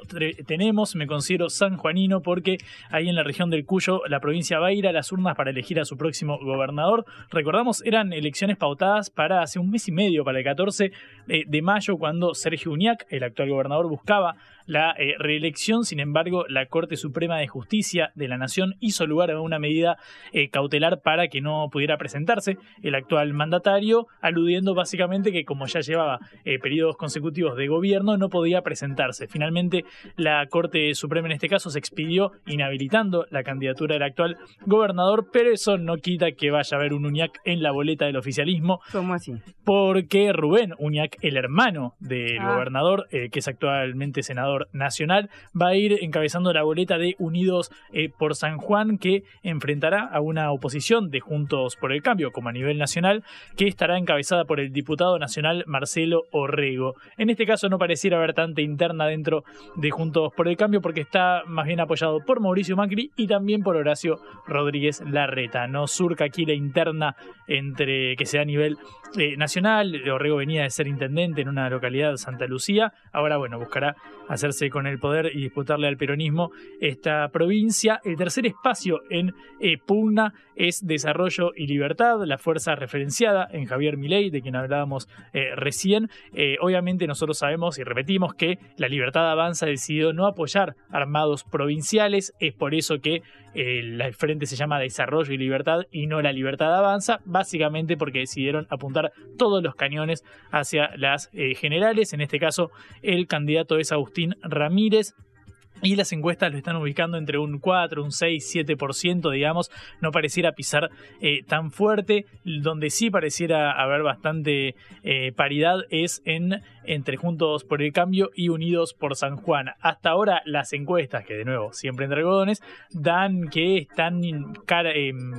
tenemos, me considero sanjuanino porque ahí en la región del Cuyo la provincia va a ir a las urnas para elegir a su próximo gobernador. Recordamos, eran elecciones pautadas para hace un mes y medio, para el 14 eh, de mayo, cuando Sergio Uñac, el actual gobernador, buscaba la eh, reelección. Sin embargo, la Corte Suprema de Justicia de la Nación hizo lugar a una medida eh, cautelar para que no pudiera presentarse el actual mandatario, aludiendo básicamente que como ya llevaba eh, periodos consecutivos de gobierno, no podía presentarse. Finalmente, la Corte Suprema en este caso se expidió inhabilitando la candidatura del actual gobernador, pero eso no quita que vaya a haber un Uñac en la boleta del oficialismo. ¿Cómo así? Porque Rubén Uñac, el hermano del ah. gobernador, que es actualmente senador nacional, va a ir encabezando la boleta de Unidos eh, por San Juan, que enfrentará a una oposición de Juntos por el Cambio, como a nivel nacional, que estará encabezada por el diputado nacional Marcelo Orrego. En este caso no pareciera haber tanta interna dentro de Juntos por el Cambio, porque está más bien apoyado por Mauricio Macri y también por Horacio Rodríguez Larreta. No surca aquí la interna entre que sea a nivel eh, nacional. Orrego venía de ser intendente en una localidad Santa Lucía. Ahora, bueno, buscará hacerse con el poder y disputarle al peronismo esta provincia. El tercer espacio en eh, pugna es Desarrollo y Libertad, la fuerza referenciada en Javier Milei, de quien hablábamos eh, recién. obviamente nosotros sabemos y repetimos que la Libertad Avanza decidió no apoyar armados provinciales. Es por eso que el frente se llama Desarrollo y Libertad y no la Libertad Avanza, básicamente porque decidieron apuntar todos los cañones hacia las eh, generales. En este caso, el candidato es Agustín Ramírez. Y las encuestas lo están ubicando entre un 4, un 6, 7%, digamos. No pareciera pisar eh, tan fuerte. Donde sí pareciera haber bastante eh, paridad es en entre Juntos por el Cambio y Unidos por San Juan. Hasta ahora las encuestas, que de nuevo siempre entre algodones, dan que están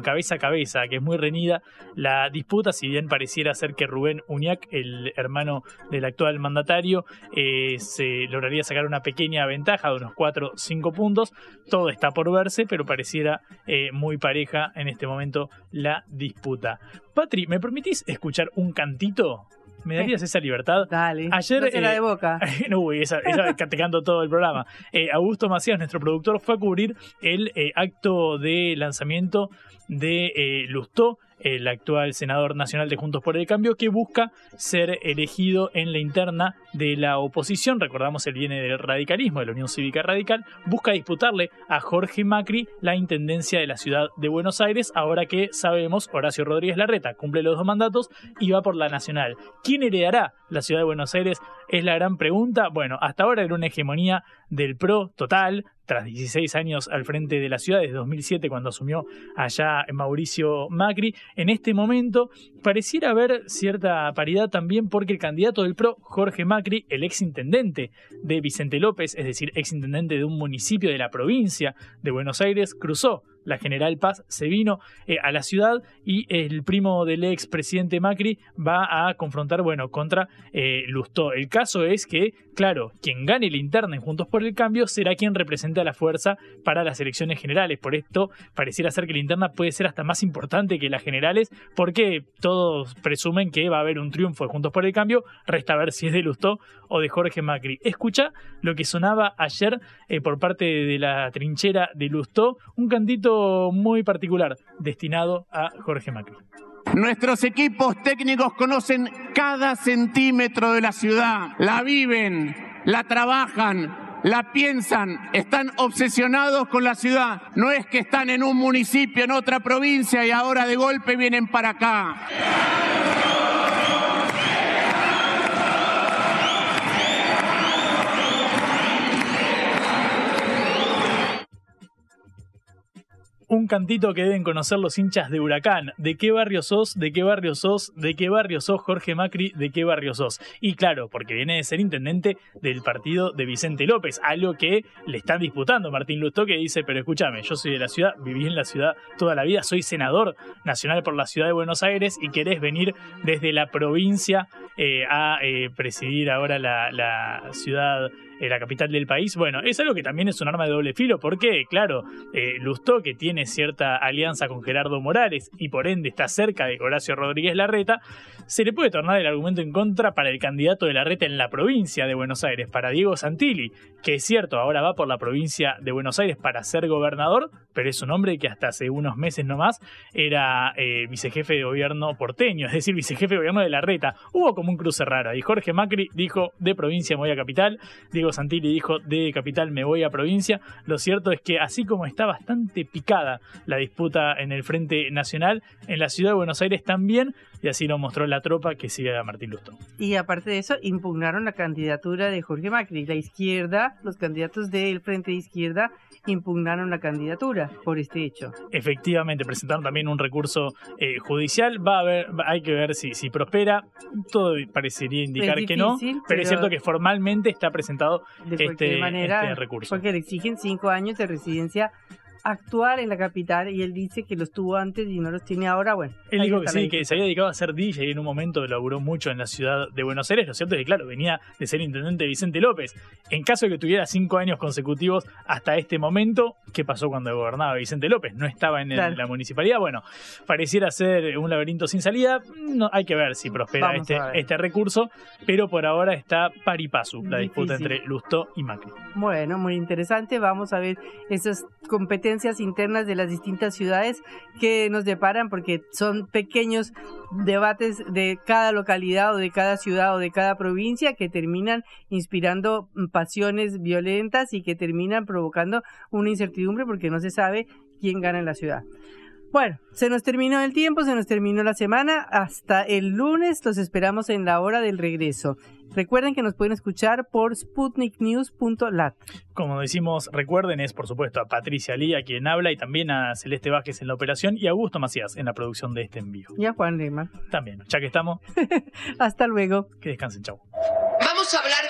cabeza a cabeza, que es muy reñida la disputa, si bien pareciera ser que Rubén Uñac, el hermano del actual mandatario, eh, se lograría sacar una pequeña ventaja de unos 4 o 5 puntos. Todo está por verse, pero pareciera eh, muy pareja en este momento la disputa. Patri, ¿me permitís escuchar un cantito ¿Me darías esa libertad? Dale. Ayer. no la de boca. no, uy, esa, esa te canto todo el programa. Eh, Augusto Macías, nuestro productor, fue a cubrir el eh, acto de lanzamiento de eh, Lustó, el actual senador nacional de Juntos por el Cambio, que busca ser elegido en la interna de la oposición. Recordamos, él viene del radicalismo, de la Unión Cívica Radical. Busca disputarle a Jorge Macri la intendencia de la ciudad de Buenos Aires, ahora que sabemos, Horacio Rodríguez Larreta cumple los dos mandatos y va por la nacional. ¿Quién heredará la ciudad de Buenos Aires? Es la gran pregunta. Bueno, hasta ahora era una hegemonía del PRO total, tras 16 años al frente de la ciudad, desde 2007 cuando asumió allá Mauricio Macri. En este momento pareciera haber cierta paridad también porque el candidato del PRO, Jorge Macri, el ex intendente de Vicente López, es decir, ex intendente de un municipio de la provincia de Buenos Aires, cruzó la General Paz se vino eh, a la ciudad y el primo del ex presidente Macri va a confrontar, bueno, contra eh, Lustó. El caso es que, claro, quien gane la interna en Juntos por el Cambio será quien represente a la fuerza para las elecciones generales. Por esto, pareciera ser que la interna puede ser hasta más importante que las generales, porque todos presumen que va a haber un triunfo de Juntos por el Cambio. Resta ver si es de Lustó o de Jorge Macri. Escucha lo que sonaba ayer eh, por parte de la trinchera de Lustó, un cantito muy particular destinado a Jorge Macri. Nuestros equipos técnicos conocen cada centímetro de la ciudad, la viven, la trabajan, la piensan, están obsesionados con la ciudad. No es que están en un municipio, en otra provincia y ahora de golpe vienen para acá. Un cantito que deben conocer los hinchas de Huracán. ¿De qué barrio sos? ¿De qué barrio sos? ¿De qué barrio sos, Jorge Macri? ¿De qué barrio sos? Y claro, porque viene de ser intendente del partido de Vicente López, algo que le están disputando Martín Lustó, que dice, pero escúchame, yo soy de la ciudad, viví en la ciudad toda la vida, soy senador nacional por la ciudad de Buenos Aires y querés venir desde la provincia eh, a eh, presidir ahora la, la ciudad la capital del país, bueno, es algo que también es un arma de doble filo, porque, claro, eh, Lustó, que tiene cierta alianza con Gerardo Morales y por ende está cerca de Horacio Rodríguez Larreta, se le puede tornar el argumento en contra para el candidato de Larreta en la provincia de Buenos Aires, para Diego Santilli, que es cierto, ahora va por la provincia de Buenos Aires para ser gobernador, pero es un hombre que hasta hace unos meses nomás era eh, vicejefe de gobierno porteño, es decir, vicejefe de gobierno de Larreta. Hubo como un cruce raro y Jorge Macri dijo de provincia me voy a capital, Diego Santilli dijo de capital me voy a provincia. Lo cierto es que así como está bastante picada la disputa en el Frente Nacional, en la ciudad de Buenos Aires también, y así lo mostró la tropa que sigue a Martín Lustó. Y aparte de eso, impugnaron la candidatura de Jorge Macri. La izquierda, los candidatos del Frente de Izquierda, impugnaron la candidatura por este hecho. Efectivamente, presentaron también un recurso eh, judicial. Va a haber, hay que ver si, si prospera. Todo parecería indicar que no, pero, es cierto que formalmente está presentado este, manera, este recurso. Porque le exigen cinco años de residencia actual en la capital y él dice que los tuvo antes y no los tiene ahora, bueno. Él dijo que sí, que se había dedicado a ser DJ y en un momento laburó mucho en la ciudad de Buenos Aires. Lo cierto es que, claro, venía de ser intendente Vicente López. En caso de que tuviera cinco años consecutivos hasta este momento, ¿qué pasó cuando gobernaba Vicente López? No estaba en, la municipalidad. Bueno, pareciera ser un laberinto sin salida. No, hay que ver si prospera este, este recurso, pero por ahora está paripasu la disputa entre Lustó y Macri. Bueno, muy interesante. Vamos a ver esas competencias internas de las distintas ciudades que nos deparan porque son pequeños debates de cada localidad o de cada ciudad o de cada provincia que terminan inspirando pasiones violentas y que terminan provocando una incertidumbre porque no se sabe quién gana en la ciudad. Bueno, se nos terminó el tiempo, se nos terminó la semana. Hasta el lunes los esperamos en la hora del regreso. Recuerden que nos pueden escuchar por sputniknews.lat. Como decimos, recuerden, es por supuesto a Patricia Lía quien habla y también a Celeste Vázquez en la operación y a Augusto Macías en la producción de este envío. Y a Juan Lema. También, ya que estamos. Hasta luego. Que descansen, chau.